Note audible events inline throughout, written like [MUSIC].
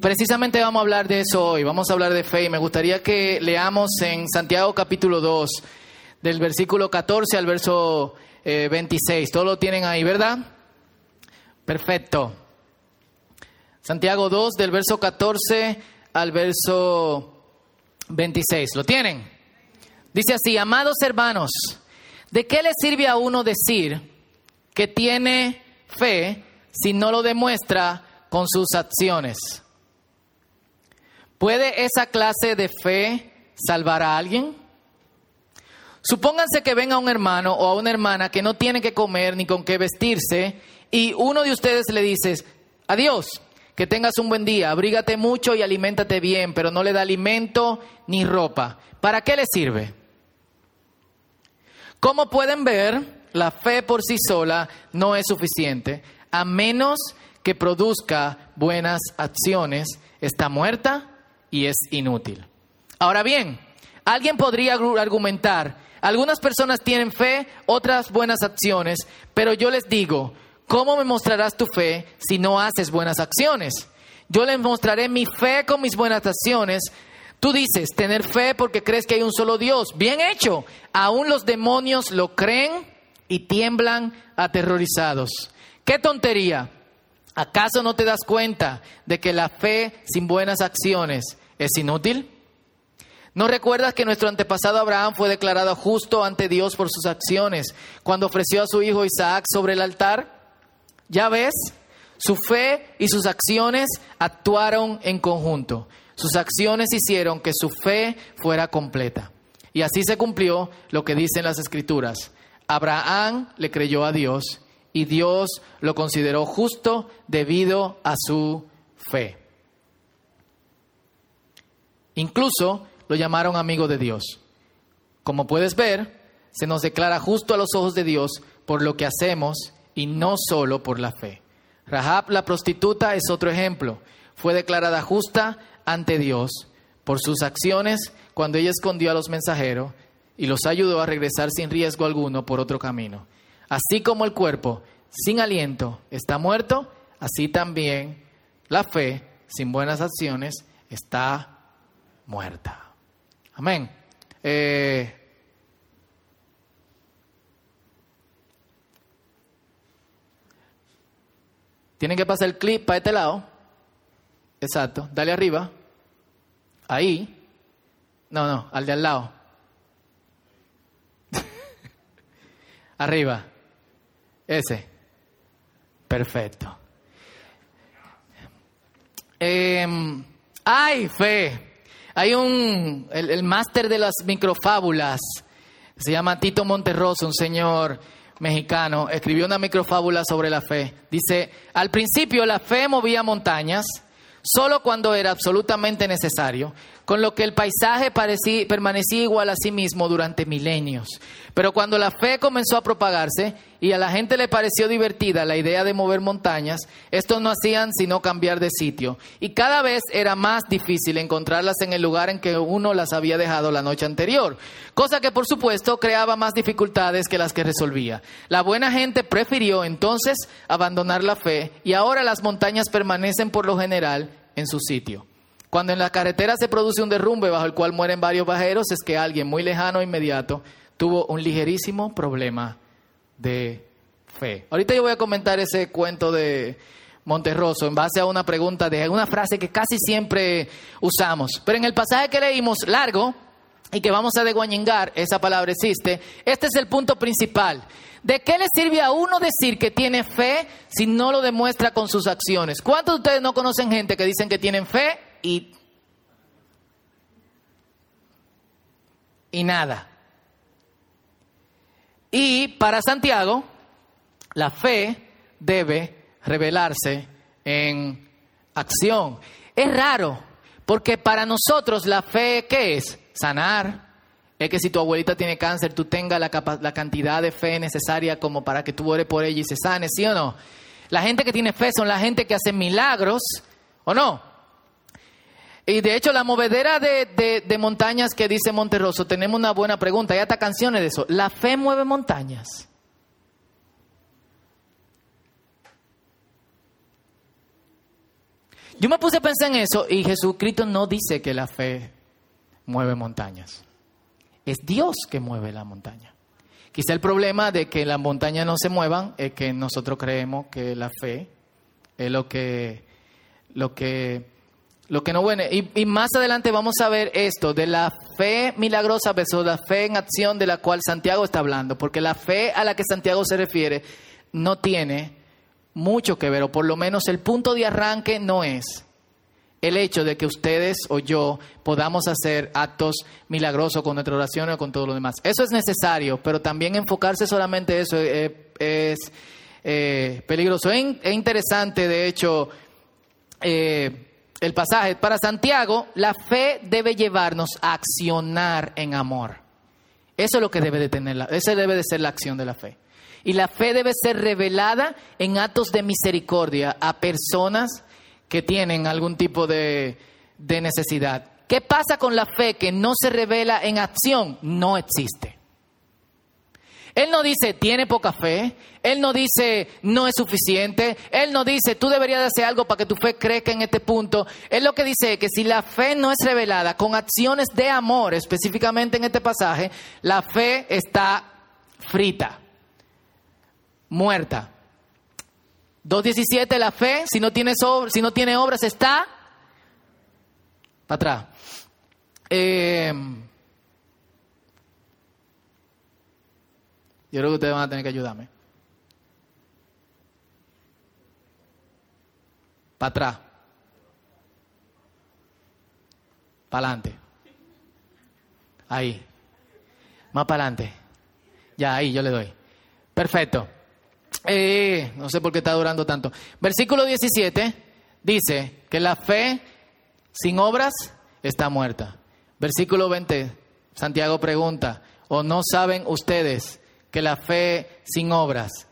Precisamente vamos a hablar de eso hoy, vamos a hablar de fe y me gustaría que leamos en Santiago capítulo 2, del versículo 14 al verso 26. Todo lo tienen ahí, ¿verdad? Perfecto. Santiago 2, del verso 14 al verso 26. ¿Lo tienen? Dice así, amados hermanos, ¿de qué le sirve a uno decir que tiene fe si no lo demuestra con sus acciones? ¿Puede esa clase de fe salvar a alguien? Supónganse que venga un hermano o a una hermana que no tiene que comer ni con qué vestirse y uno de ustedes le dice, adiós, que tengas un buen día, abrígate mucho y aliméntate bien, pero no le da alimento ni ropa. ¿Para qué le sirve? Como pueden ver, la fe por sí sola no es suficiente, a menos que produzca buenas acciones. Está muerta y es inútil. Ahora bien, alguien podría argumentar, algunas personas tienen fe, otras buenas acciones, pero yo les digo, ¿cómo me mostrarás tu fe si no haces buenas acciones? Yo les mostraré mi fe con mis buenas acciones. Tú dices, tener fe porque crees que hay un solo Dios. Bien hecho. Aún los demonios lo creen y tiemblan aterrorizados. ¡Qué tontería! ¿Acaso no te das cuenta de que la fe sin buenas acciones es inútil? ¿No recuerdas que nuestro antepasado Abraham fue declarado justo ante Dios por sus acciones cuando ofreció a su hijo Isaac sobre el altar? ¿Ya ves? Su fe y sus acciones actuaron en conjunto. Sus acciones hicieron que su fe fuera completa. Y así se cumplió lo que dicen las escrituras. Abraham le creyó a Dios y Dios lo consideró justo debido a su fe. Incluso lo llamaron amigo de Dios. Como puedes ver, se nos declara justo a los ojos de Dios por lo que hacemos y no solo por la fe. Rahab la prostituta es otro ejemplo. Fue declarada justa ante Dios por sus acciones cuando ella escondió a los mensajeros y los ayudó a regresar sin riesgo alguno por otro camino. Así como el cuerpo sin aliento está muerto, así también la fe sin buenas acciones está muerta. Amén. Eh, tienen que pasar el clip para este lado. Exacto. Dale arriba. Ahí. No, no, al de al lado. [LAUGHS] Arriba. Ese. Perfecto. Em, hay fe. Hay un, el, el máster de las microfábulas, se llama Tito Monterroso, un señor mexicano, escribió una microfábula sobre la fe. Dice, al principio la fe movía montañas, solo cuando era absolutamente necesario, con lo que el paisaje permanecía igual a sí mismo durante milenios. Pero cuando la fe comenzó a propagarse y a la gente le pareció divertida la idea de mover montañas, estos no hacían sino cambiar de sitio. Y cada vez era más difícil encontrarlas en el lugar en que uno las había dejado la noche anterior, cosa que por supuesto creaba más dificultades que las que resolvía. La buena gente prefirió entonces abandonar la fe y ahora las montañas permanecen por lo general en su sitio. Cuando en la carretera se produce un derrumbe bajo el cual mueren varios bajeros, es que alguien muy lejano e inmediato tuvo un ligerísimo problema de fe. Ahorita yo voy a comentar ese cuento de Monterroso en base a una pregunta de una frase que casi siempre usamos. Pero en el pasaje que leímos largo y que vamos a deguañengar, esa palabra existe, este es el punto principal. ¿De qué le sirve a uno decir que tiene fe si no lo demuestra con sus acciones? ¿Cuántos de ustedes no conocen gente que dicen que tienen fe y, y nada? Y para Santiago, la fe debe revelarse en acción. Es raro, porque para nosotros la fe, ¿qué es? Sanar. Es que si tu abuelita tiene cáncer, tú tengas la, la cantidad de fe necesaria como para que tú ores por ella y se sane, ¿sí o no? La gente que tiene fe son la gente que hace milagros, ¿o no? Y de hecho, la movedera de, de, montañas que dice Monterroso, tenemos una buena pregunta. Hay hasta canciones de eso. ¿La fe mueve montañas? Yo me puse a pensar en eso y Jesucristo no dice que la fe mueve montañas. Es Dios que mueve la montaña. Quizá el problema de que las montañas no se muevan es que nosotros creemos que la fe es lo que, lo que, lo que no viene. Y, más adelante vamos a ver esto de la fe milagrosa versus la fe en acción de la cual Santiago está hablando, porque la fe a la que Santiago se refiere no tiene mucho que ver, o por lo menos el punto de arranque no es el hecho de que ustedes o yo podamos hacer actos milagrosos con nuestra oración o con todo lo demás. Eso es necesario, pero también enfocarse solamente en eso es, es eh, peligroso. Es, es, interesante, de hecho, eh, el pasaje. Para Santiago, la fe debe llevarnos a accionar en amor. Eso es lo que debe de tener, esa debe de ser la acción de la fe. Y la fe debe ser revelada en actos de misericordia a personas que tienen algún tipo de, de necesidad. ¿Qué pasa con la fe que no se revela en acción? No existe. Él no dice, tiene poca fe. Él no dice, no es suficiente. Él no dice, tú deberías hacer algo para que tu fe crezca en este punto. Él lo que dice es que si la fe no es revelada con acciones de amor, específicamente en este pasaje, la fe está frita, muerta. 2.17, la fe, si no, tiene si no tiene obras, está para atrás. Eh, yo creo que ustedes van a tener que ayudarme. Para atrás. Para adelante. Ahí. Más para adelante. Ya, ahí yo le doy. Perfecto. Eh, no sé por qué está durando tanto. Versículo 17 dice que la fe sin obras está muerta. Versículo 20, Santiago pregunta, ¿o no saben ustedes que la fe sin obras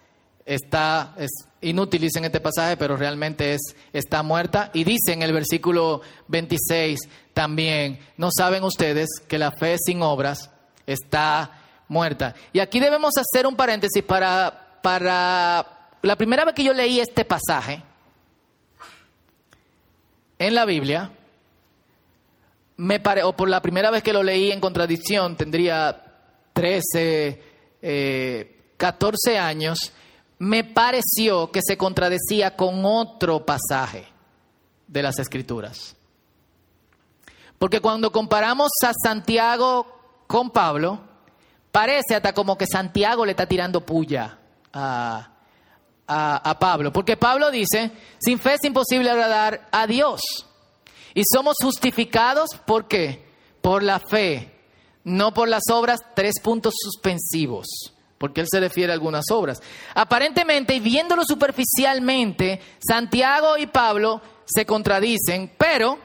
está es inútil dice en este pasaje, pero realmente es está muerta y dice en el versículo 26 también, ¿no saben ustedes que la fe sin obras está muerta? Y aquí debemos hacer un paréntesis para para la primera vez que yo leí este pasaje en la Biblia, me pare, o por la primera vez que lo leí en contradicción, tendría 13, 14 eh, años, me pareció que se contradecía con otro pasaje de las Escrituras. Porque cuando comparamos a Santiago con Pablo, parece hasta como que Santiago le está tirando puya a, a, Pablo, porque Pablo dice, sin fe es imposible agradar a Dios. Y somos justificados, ¿por qué? Por la fe, no por las obras, tres puntos suspensivos, porque él se refiere a algunas obras. Aparentemente, y viéndolo superficialmente, Santiago y Pablo se contradicen, pero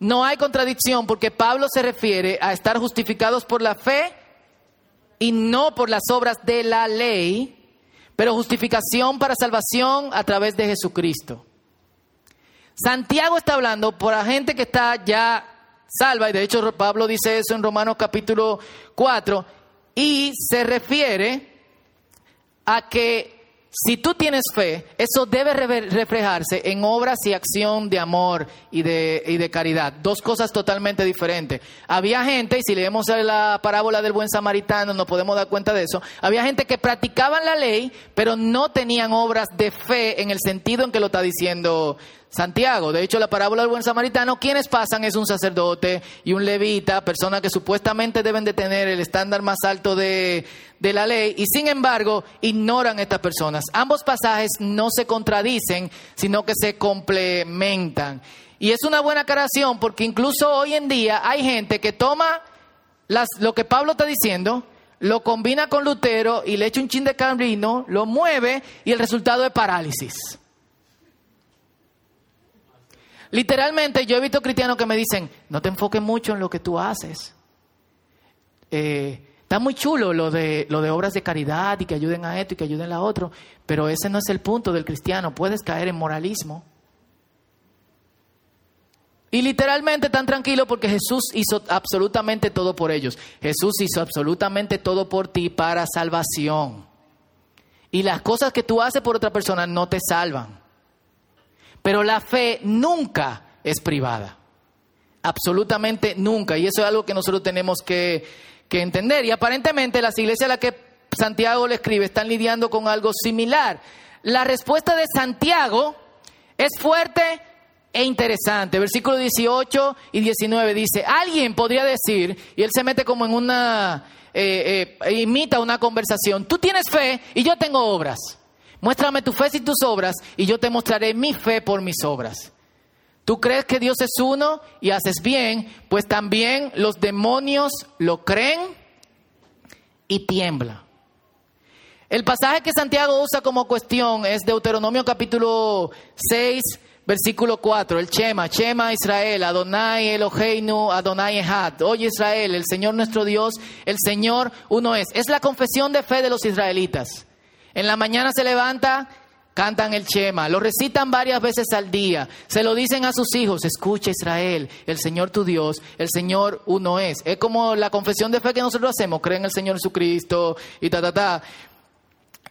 no hay contradicción porque Pablo se refiere a estar justificados por la fe y no por las obras de la ley, pero justificación para salvación a través de Jesucristo. Santiago está hablando por la gente que está ya salva, y de hecho Pablo dice eso en Romanos capítulo 4, y se refiere a que si tú tienes fe, eso debe reflejarse en obras y acción de amor y de, y de, caridad. Dos cosas totalmente diferentes. Había gente, y si leemos la parábola del buen samaritano, nos podemos dar cuenta de eso. Había gente que practicaban la ley, pero no tenían obras de fe en el sentido en que lo está diciendo Santiago. De hecho, la parábola del buen samaritano, quienes pasan es un sacerdote y un levita, personas que supuestamente deben de tener el estándar más alto de, de la ley, y sin embargo ignoran a estas personas. Ambos pasajes no se contradicen, sino que se complementan. Y es una buena aclaración porque incluso hoy en día hay gente que toma las, lo que Pablo está diciendo, lo combina con Lutero y le echa un chin de camino, lo mueve y el resultado es parálisis. Literalmente yo he visto cristianos que me dicen, no te enfoques mucho en lo que tú haces. Eh, está muy chulo lo de, lo de obras de caridad y que ayuden a esto y que ayuden a otro, pero ese no es el punto del cristiano. Puedes caer en moralismo. Y literalmente tan tranquilo porque Jesús hizo absolutamente todo por ellos. Jesús hizo absolutamente todo por ti para salvación. Y las cosas que tú haces por otra persona no te salvan. Pero la fe nunca es privada. Absolutamente nunca. Y eso es algo que nosotros tenemos que, que entender. Y aparentemente las iglesias a las que Santiago le escribe están lidiando con algo similar. La respuesta de Santiago es fuerte e interesante. Versículo 18 y 19 dice, alguien podría decir, y él se mete como en una, eh, eh, imita una conversación, tú tienes fe y yo tengo obras. Muéstrame tu fe y tus obras y yo te mostraré mi fe por mis obras. Tú crees que Dios es uno y haces bien, pues también los demonios lo creen y tiemblan. El pasaje que Santiago usa como cuestión es Deuteronomio capítulo 6, versículo 4, el Chema, Chema Israel, Adonai Eloheinu, Adonai Ehad. Oye Israel, el Señor nuestro Dios, el Señor uno es. Es la confesión de fe de los israelitas. En la mañana se levanta, cantan el Chema, lo recitan varias veces al día, se lo dicen a sus hijos, escucha Israel, el Señor tu Dios, el Señor uno es. Es como la confesión de fe que nosotros hacemos, creen en el Señor Jesucristo y ta, ta, ta.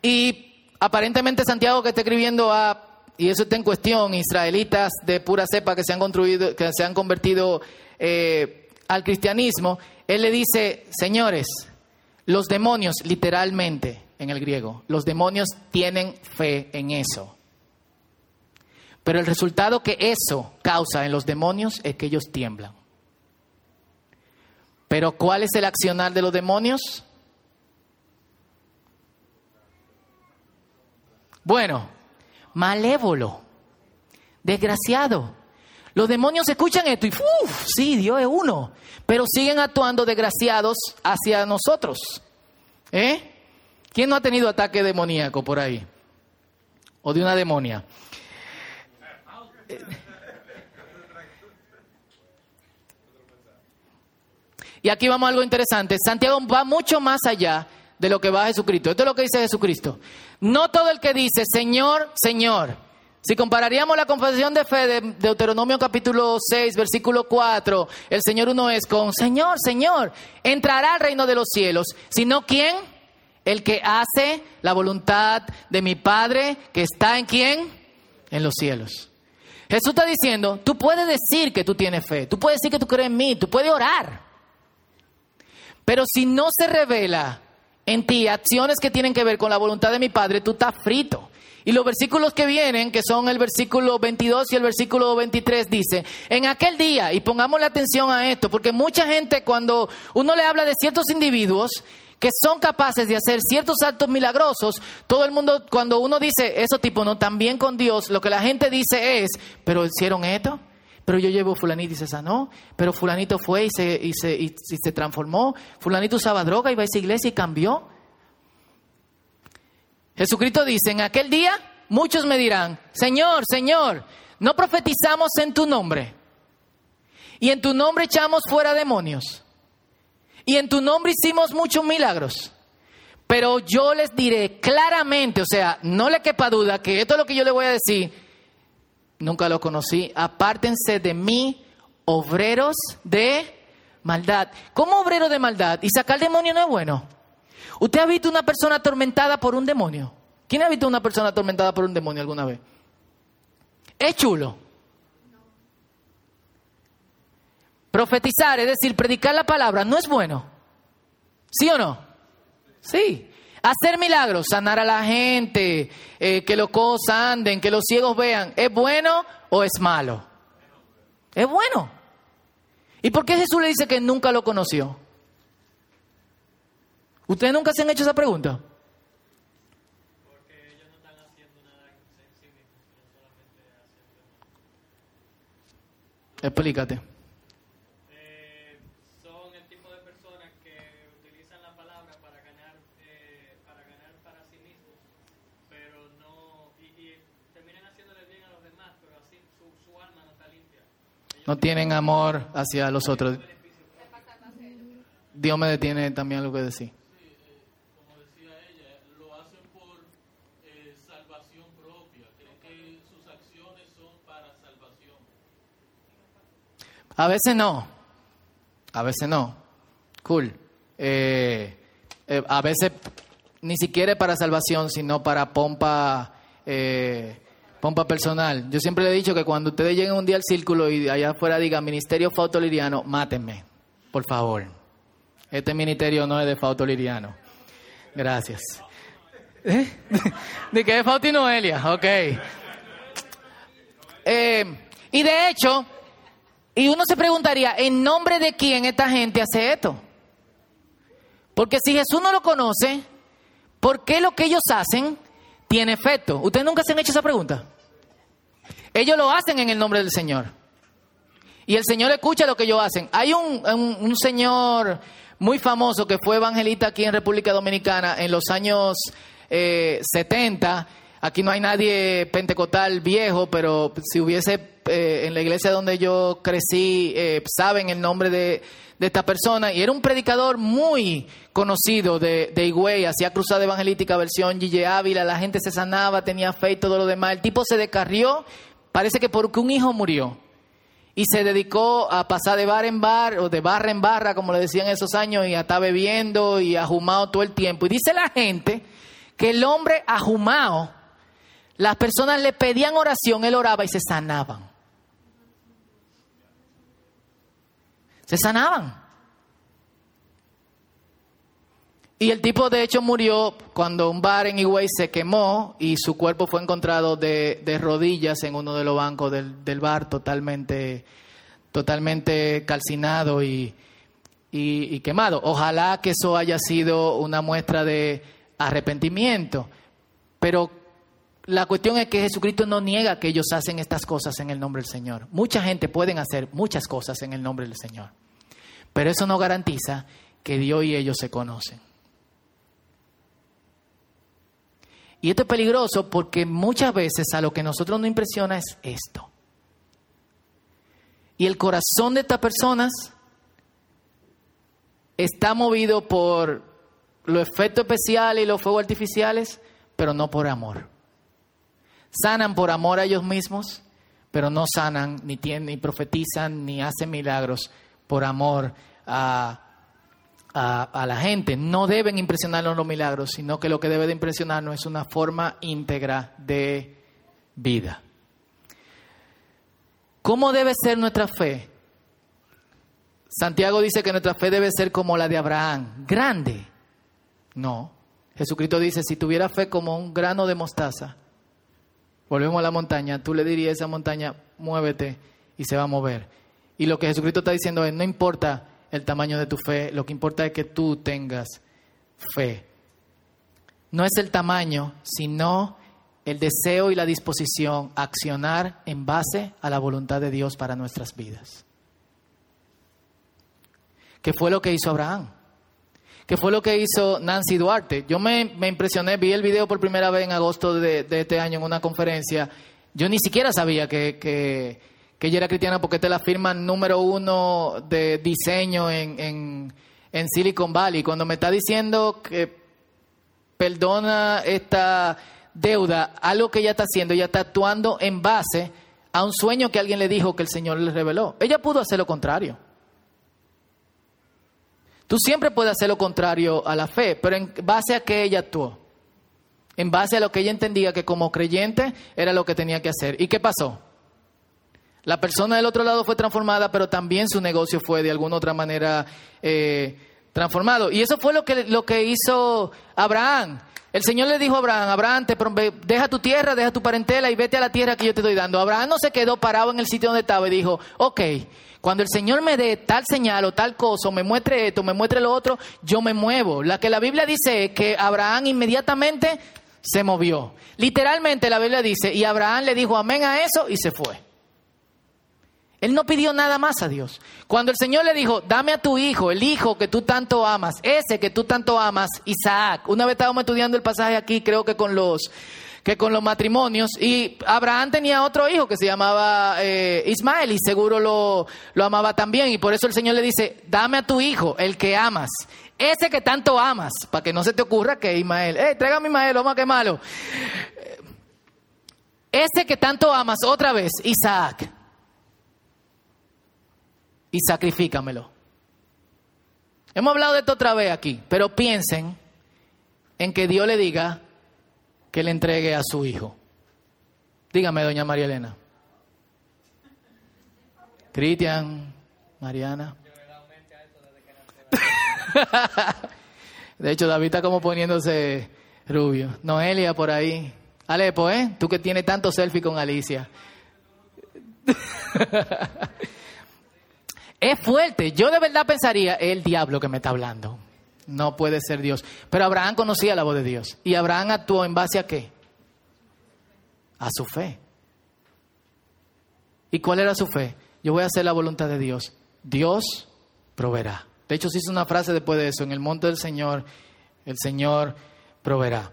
Y aparentemente Santiago que está escribiendo a, y eso está en cuestión, israelitas de pura cepa que se han, construido, que se han convertido eh, al cristianismo, él le dice, señores, los demonios literalmente, en el griego. Los demonios tienen fe en eso. Pero el resultado que eso causa en los demonios es que ellos tiemblan. Pero ¿cuál es el accionar de los demonios? Bueno, malévolo, desgraciado. Los demonios escuchan esto y, uff, sí, Dios es uno, pero siguen actuando desgraciados hacia nosotros. ¿Eh? ¿Quién no ha tenido ataque demoníaco por ahí? O de una demonia. Y aquí vamos a algo interesante. Santiago va mucho más allá de lo que va a Jesucristo. Esto es lo que dice Jesucristo. No todo el que dice Señor, Señor. Si compararíamos la confesión de fe de Deuteronomio capítulo 6, versículo 4, el Señor uno es con Señor, Señor, entrará al reino de los cielos, sino quién? El que hace la voluntad de mi Padre que está en quién? En los cielos. Jesús está diciendo, tú puedes decir que tú tienes fe, tú puedes decir que tú crees en mí, tú puedes orar. Pero si no se revela en ti acciones que tienen que ver con la voluntad de mi Padre, tú estás frito. Y los versículos que vienen, que son el versículo 22 y el versículo 23, dice, en aquel día, y pongamos la atención a esto, porque mucha gente cuando uno le habla de ciertos individuos, que son capaces de hacer ciertos actos milagrosos, todo el mundo, cuando uno dice eso tipo, no, también con Dios, lo que la gente dice es, pero hicieron esto, pero yo llevo fulanito y se sanó, pero fulanito fue y se, y se, y se transformó, fulanito usaba droga, iba a esa iglesia y cambió. Jesucristo dice, en aquel día muchos me dirán, Señor, Señor, no profetizamos en tu nombre, y en tu nombre echamos fuera demonios y en tu nombre hicimos muchos milagros. Pero yo les diré claramente, o sea, no le quepa duda que esto es lo que yo le voy a decir. Nunca lo conocí. Apártense de mí, obreros de maldad. ¿Cómo obrero de maldad? ¿Y sacar demonio no es bueno? ¿Usted ha visto una persona atormentada por un demonio? ¿Quién ha visto una persona atormentada por un demonio alguna vez? Es chulo. Profetizar, es decir, predicar la palabra, no es bueno. ¿Sí o no? Sí. Hacer milagros, sanar a la gente, eh, que los cojos anden, que los ciegos vean, ¿es bueno o es malo? Es bueno. ¿Y por qué Jesús le dice que nunca lo conoció? ¿Ustedes nunca se han hecho esa pregunta? Porque ellos no están haciendo nada. Explícate. no tienen amor hacia los otros. Dios me detiene también lo que decía. Eh. A veces no. A veces no. Cool. Eh, eh, a veces ni siquiera para salvación, sino para pompa pompa personal. Yo siempre le he dicho que cuando ustedes lleguen un día al círculo y allá afuera digan Ministerio Fausto Liriano, mátenme, por favor. Este ministerio no es de Fausto Liriano. Gracias. ¿Eh? [LAUGHS] ¿De qué es Fausto Noelia? Ok. Eh, y de hecho, y uno se preguntaría, ¿en nombre de quién esta gente hace esto? Porque si Jesús no lo conoce, ¿por qué lo que ellos hacen tiene efecto? ¿Ustedes nunca se han hecho esa pregunta? Ellos lo hacen en el nombre del Señor. Y el Señor escucha lo que ellos hacen. Hay un, un, señor muy famoso que fue evangelista aquí en República Dominicana en los años eh, 70 Aquí no hay nadie pentecostal viejo, pero si hubiese eh, en la iglesia donde yo crecí, eh, saben el nombre de, esta persona. Y era un predicador muy conocido de, de Higüey, hacía cruzada evangelística versión Gille Ávila, la gente se sanaba, tenía fe y todo lo demás. El tipo se descarrió, parece que porque un hijo murió. Y se dedicó a pasar de bar en bar, o de barra en barra, como le decían esos años, y a estar bebiendo y ajumado todo el tiempo. Y dice la gente que el hombre ajumado las personas le pedían oración, él oraba y se sanaban. Se sanaban. Y el tipo de hecho murió cuando un bar en Higüey se quemó y su cuerpo fue encontrado de, rodillas en uno de los bancos del, bar totalmente, totalmente calcinado y, y quemado. Ojalá que eso haya sido una muestra de arrepentimiento. Pero la cuestión es que Jesucristo no niega que ellos hacen estas cosas en el nombre del Señor. Mucha gente puede hacer muchas cosas en el nombre del Señor. Pero eso no garantiza que Dios y ellos se conocen. Y esto es peligroso porque muchas veces a lo que nosotros nos impresiona es esto. Y el corazón de estas personas está movido por los efectos especiales y los fuegos artificiales, pero no por amor. Sanan por amor a ellos mismos, pero no sanan, ni, tienen, ni profetizan, ni hacen milagros por amor a, a, la gente. No deben impresionarnos los milagros, sino que lo que debe de impresionarnos es una forma íntegra de vida. ¿Cómo debe ser nuestra fe? Santiago dice que nuestra fe debe ser como la de Abraham, grande. No. Jesucristo dice, si tuviera fe como un grano de mostaza, volvemos a la montaña, tú le dirías a esa montaña, muévete y se va a mover. Y lo que Jesucristo está diciendo es, no importa el tamaño de tu fe, lo que importa es que tú tengas fe. No es el tamaño, sino el deseo y la disposición a accionar en base a la voluntad de Dios para nuestras vidas. ¿Qué fue lo que hizo Abraham? Que fue lo que hizo Nancy Duarte. Yo me, impresioné, vi el video por primera vez en agosto de, este año en una conferencia. Yo ni siquiera sabía que, que, ella era cristiana porque esta es la firma número uno de diseño en, en Silicon Valley. Cuando me está diciendo que perdona esta deuda, algo que ella está haciendo, ella está actuando en base a un sueño que alguien le dijo que el Señor le reveló. Ella pudo hacer lo contrario. Tú siempre puedes hacer lo contrario a la fe, pero en base a qué ella actuó. En base a lo que ella entendía que como creyente era lo que tenía que hacer. ¿Y qué pasó? La persona del otro lado fue transformada, pero también su negocio fue de alguna otra manera eh, transformado. Y eso fue lo que, lo que hizo Abraham. El Señor le dijo a Abraham, Abraham, te, deja tu tierra, deja tu parentela y vete a la tierra que yo te estoy dando. Abraham no se quedó parado en el sitio donde estaba y dijo, ok, cuando el Señor me dé tal señal o tal cosa, o me muestre esto, me muestre lo otro, yo me muevo. La que la Biblia dice es que Abraham inmediatamente se movió. Literalmente la Biblia dice, y Abraham le dijo amén a eso y se fue. Él no pidió nada más a Dios. Cuando el Señor le dijo, dame a tu hijo, el hijo que tú tanto amas, ese que tú tanto amas, Isaac. Una vez estábamos estudiando el pasaje aquí, creo que con los que con los matrimonios. Y Abraham tenía otro hijo que se llamaba eh, Ismael y seguro lo, lo amaba también. Y por eso el Señor le dice, dame a tu hijo, el que amas. Ese que tanto amas, para que no se te ocurra que Ismael, eh, tráigame Ismael, vamos a quemarlo. Ese que tanto amas, otra vez, Isaac y sacrifícamelo. Hemos hablado de esto otra vez aquí, pero piensen en que Dios le diga que le entregue a su hijo. Dígame, doña María Elena. Cristian, Mariana. De hecho, David está como poniéndose rubio. Noelia por ahí. Alepo, ¿eh? Tú que tienes tanto selfie con Alicia. [LAUGHS] es fuerte. Yo de verdad pensaría, el diablo que me está hablando. No puede ser Dios. Pero Abraham conocía la voz de Dios. ¿Y Abraham actuó en base a qué? A su fe. ¿Y cuál era su fe? Yo voy a hacer la voluntad de Dios. Dios proveerá. De hecho, se hizo una frase después de eso. En el monte del Señor, el Señor proveerá.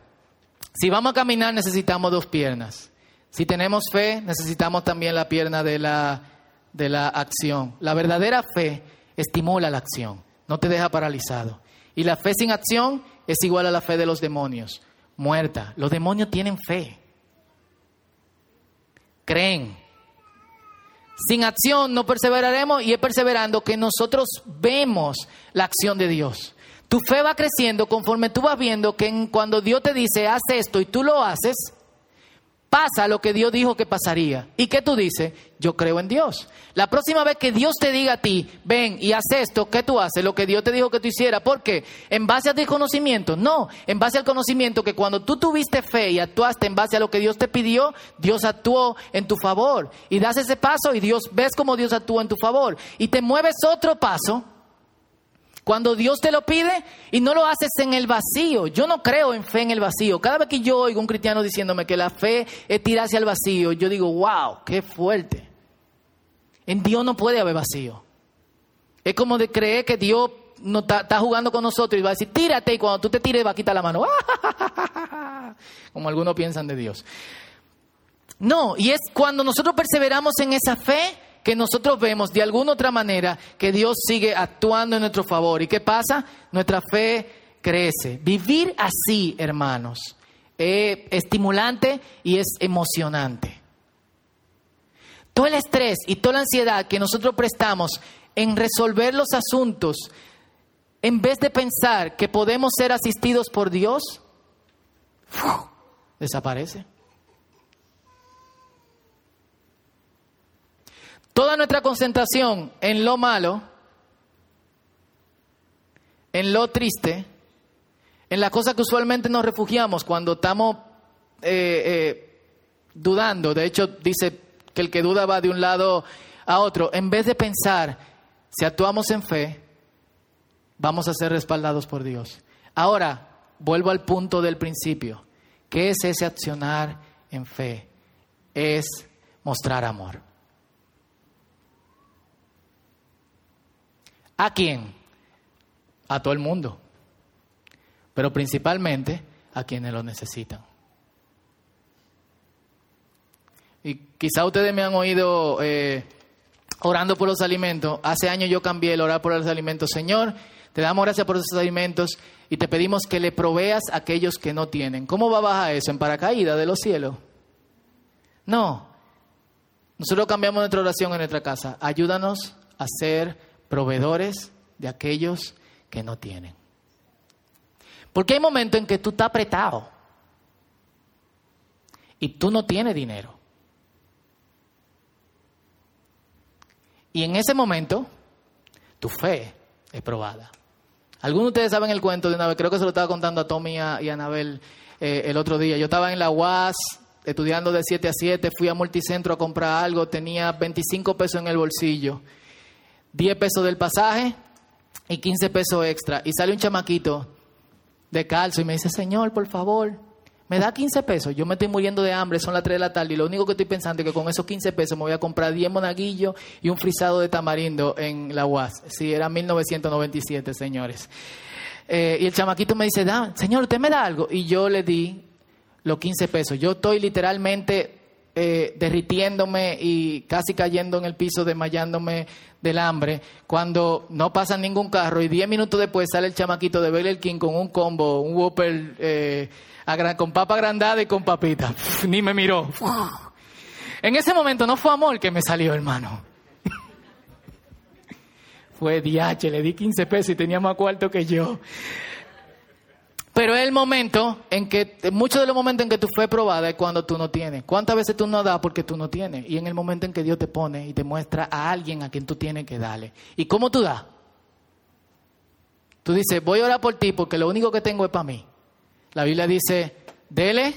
Si vamos a caminar, necesitamos dos piernas. Si tenemos fe, necesitamos también la pierna de la, de la acción. La verdadera fe estimula la acción, no te deja paralizado. Y la fe sin acción es igual a la fe de los demonios, muerta. Los demonios tienen fe. Creen. Sin acción no perseveraremos y es perseverando que nosotros vemos la acción de Dios. Tu fe va creciendo conforme tú vas viendo que cuando Dios te dice, haz esto y tú lo haces, pasa lo que Dios dijo que pasaría. ¿Y qué tú dices? Yo creo en Dios. La próxima vez que Dios te diga a ti, ven y haz esto, ¿qué tú haces? Lo que Dios te dijo que tú hicieras. ¿Por qué? ¿En base a tu conocimiento? No, en base al conocimiento que cuando tú tuviste fe y actuaste en base a lo que Dios te pidió, Dios actuó en tu favor. Y das ese paso y Dios ves cómo Dios actúa en tu favor. Y te mueves otro paso cuando Dios te lo pide y no lo haces en el vacío. Yo no creo en fe en el vacío. Cada vez que yo oigo un cristiano diciéndome que la fe es tirarse al vacío, yo digo, wow, qué fuerte. En Dios no puede haber vacío. Es como de creer que Dios está, jugando con nosotros y va a decir, tírate, y cuando tú te tires va a quitar la mano. [LAUGHS] Como algunos piensan de Dios. No, y es cuando nosotros perseveramos en esa fe que nosotros vemos de alguna otra manera que Dios sigue actuando en nuestro favor. ¿Y qué pasa? Nuestra fe crece. Vivir así, hermanos, es estimulante y es emocionante. Todo el estrés y toda la ansiedad que nosotros prestamos en resolver los asuntos, en vez de pensar que podemos ser asistidos por Dios, desaparece. Toda nuestra concentración en lo malo, en lo triste, en la cosa que usualmente nos refugiamos cuando estamos eh, eh, dudando. De hecho, dice que el que duda va de un lado a otro. En vez de pensar, si actuamos en fe, vamos a ser respaldados por Dios. Ahora, vuelvo al punto del principio. ¿Qué es ese accionar en fe? Es mostrar amor. ¿A quién? A todo el mundo, pero principalmente a quienes lo necesitan. Y quizá ustedes me han oído eh, orando por los alimentos. Hace años yo cambié el orar por los alimentos. Señor, te damos gracias por esos alimentos y te pedimos que le proveas a aquellos que no tienen. ¿Cómo va a bajar eso? ¿En paracaídas de los cielos? No. Nosotros cambiamos nuestra oración en nuestra casa. Ayúdanos a ser proveedores de aquellos que no tienen. Porque hay momentos en que tú estás apretado y tú no tienes dinero. Y en ese momento, tu fe es probada. Algunos de ustedes saben el cuento de una vez, creo que se lo estaba contando a Tommy y a, Anabel eh, el otro día. Yo estaba en la UAS estudiando de 7 a 7, fui a Multicentro a comprar algo, tenía 25 pesos en el bolsillo 10 pesos del pasaje y 15 pesos extra. Y sale un chamaquito de calzo y me dice, Señor, por favor, me da 15 pesos. Yo me estoy muriendo de hambre, son las 3 de la tarde y lo único que estoy pensando es que con esos 15 pesos me voy a comprar 10 monaguillos y un frisado de tamarindo en la UAS. Sí, era 1997, señores. Eh, y el chamaquito me dice, Señor, ¿usted me da algo? Y yo le di los 15 pesos. Yo estoy literalmente eh, derritiéndome y casi cayendo en el piso, desmayándome del hambre, cuando no pasa ningún carro y diez minutos después sale el chamaquito de Burger King con un combo, un Whopper eh, con papa agrandada y con papita. ni me miró. En ese momento no fue amor que me salió, hermano. [LAUGHS] fue DH, le di 15 pesos y tenía más cuarto que yo. Pero es el momento en que, muchos de los momentos en que tu fe es probada es cuando tú no tienes. ¿Cuántas veces tú no das porque tú no tienes? Y en el momento en que Dios te pone y te muestra a alguien a quien tú tienes que darle. ¿Y cómo tú das? Tú dices, voy a orar por ti porque lo único que tengo es para mí. La Biblia dice, dele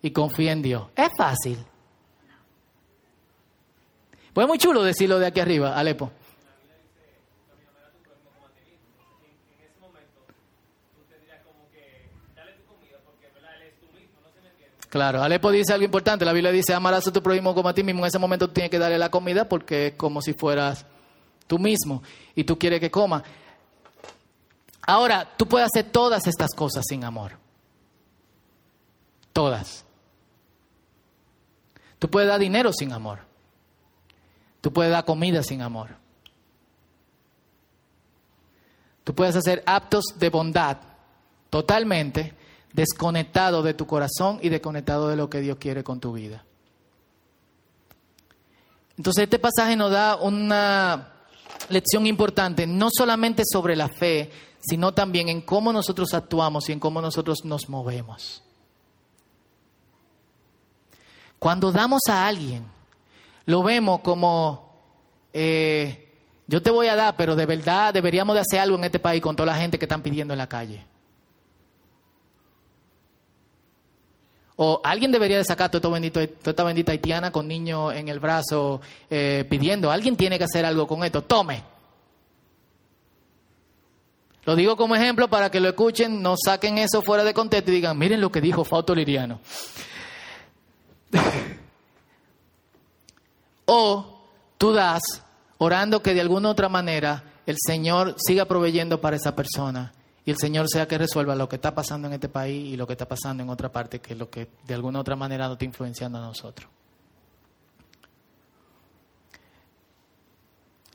y confía en Dios. Es fácil. Pues es muy chulo decirlo de aquí arriba, Alepo. Claro, Alepo dice algo importante. La Biblia dice, amarás a tu prójimo como a ti mismo. En ese momento tú tienes que darle la comida porque es como si fueras tú mismo y tú quieres que coma. Ahora, tú puedes hacer todas estas cosas sin amor. Todas. Tú puedes dar dinero sin amor. Tú puedes dar comida sin amor. Tú puedes hacer actos de bondad totalmente desconectado de tu corazón y desconectado de lo que Dios quiere con tu vida. Entonces este pasaje nos da una lección importante, no solamente sobre la fe, sino también en cómo nosotros actuamos y en cómo nosotros nos movemos. Cuando damos a alguien, lo vemos como, eh, yo te voy a dar, pero de verdad deberíamos de hacer algo en este país con toda la gente que están pidiendo en la calle. O alguien debería de sacar toda, esta bendita haitiana con niño en el brazo eh, pidiendo. Alguien tiene que hacer algo con esto. Tome. Lo digo como ejemplo para que lo escuchen, no saquen eso fuera de contexto y digan, miren lo que dijo Fausto Liriano. [LAUGHS] o tú das orando que de alguna otra manera el Señor siga proveyendo para esa persona y el Señor sea que resuelva lo que está pasando en este país y lo que está pasando en otra parte, que es lo que de alguna otra manera nos está influenciando a nosotros.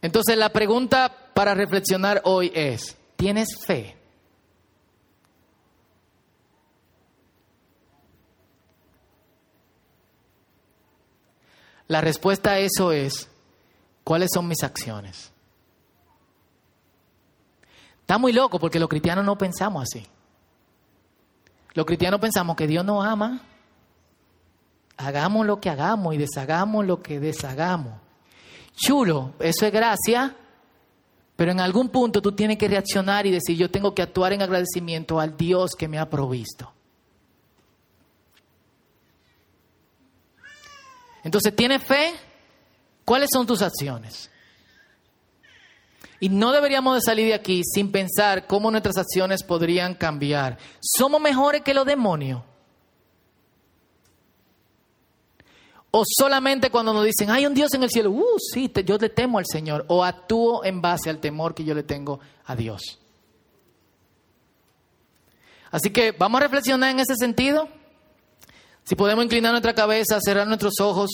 Entonces la pregunta para reflexionar hoy es, ¿tienes fe? La respuesta a eso es, ¿cuáles son mis acciones? Está muy loco porque los cristianos no pensamos así. Los cristianos pensamos que Dios nos ama. Hagamos lo que hagamos y deshagamos lo que deshagamos. Chulo, eso es gracia, pero en algún punto tú tienes que reaccionar y decir, yo tengo que actuar en agradecimiento al Dios que me ha provisto. Entonces, ¿tienes fe? ¿Cuáles son tus acciones? Y no deberíamos de salir de aquí sin pensar cómo nuestras acciones podrían cambiar. ¿Somos mejores que los demonios? O solamente cuando nos dicen, hay un Dios en el cielo, uh, sí, yo le temo al Señor. O actúo en base al temor que yo le tengo a Dios. Así que vamos a reflexionar en ese sentido. Si podemos inclinar nuestra cabeza, cerrar nuestros ojos.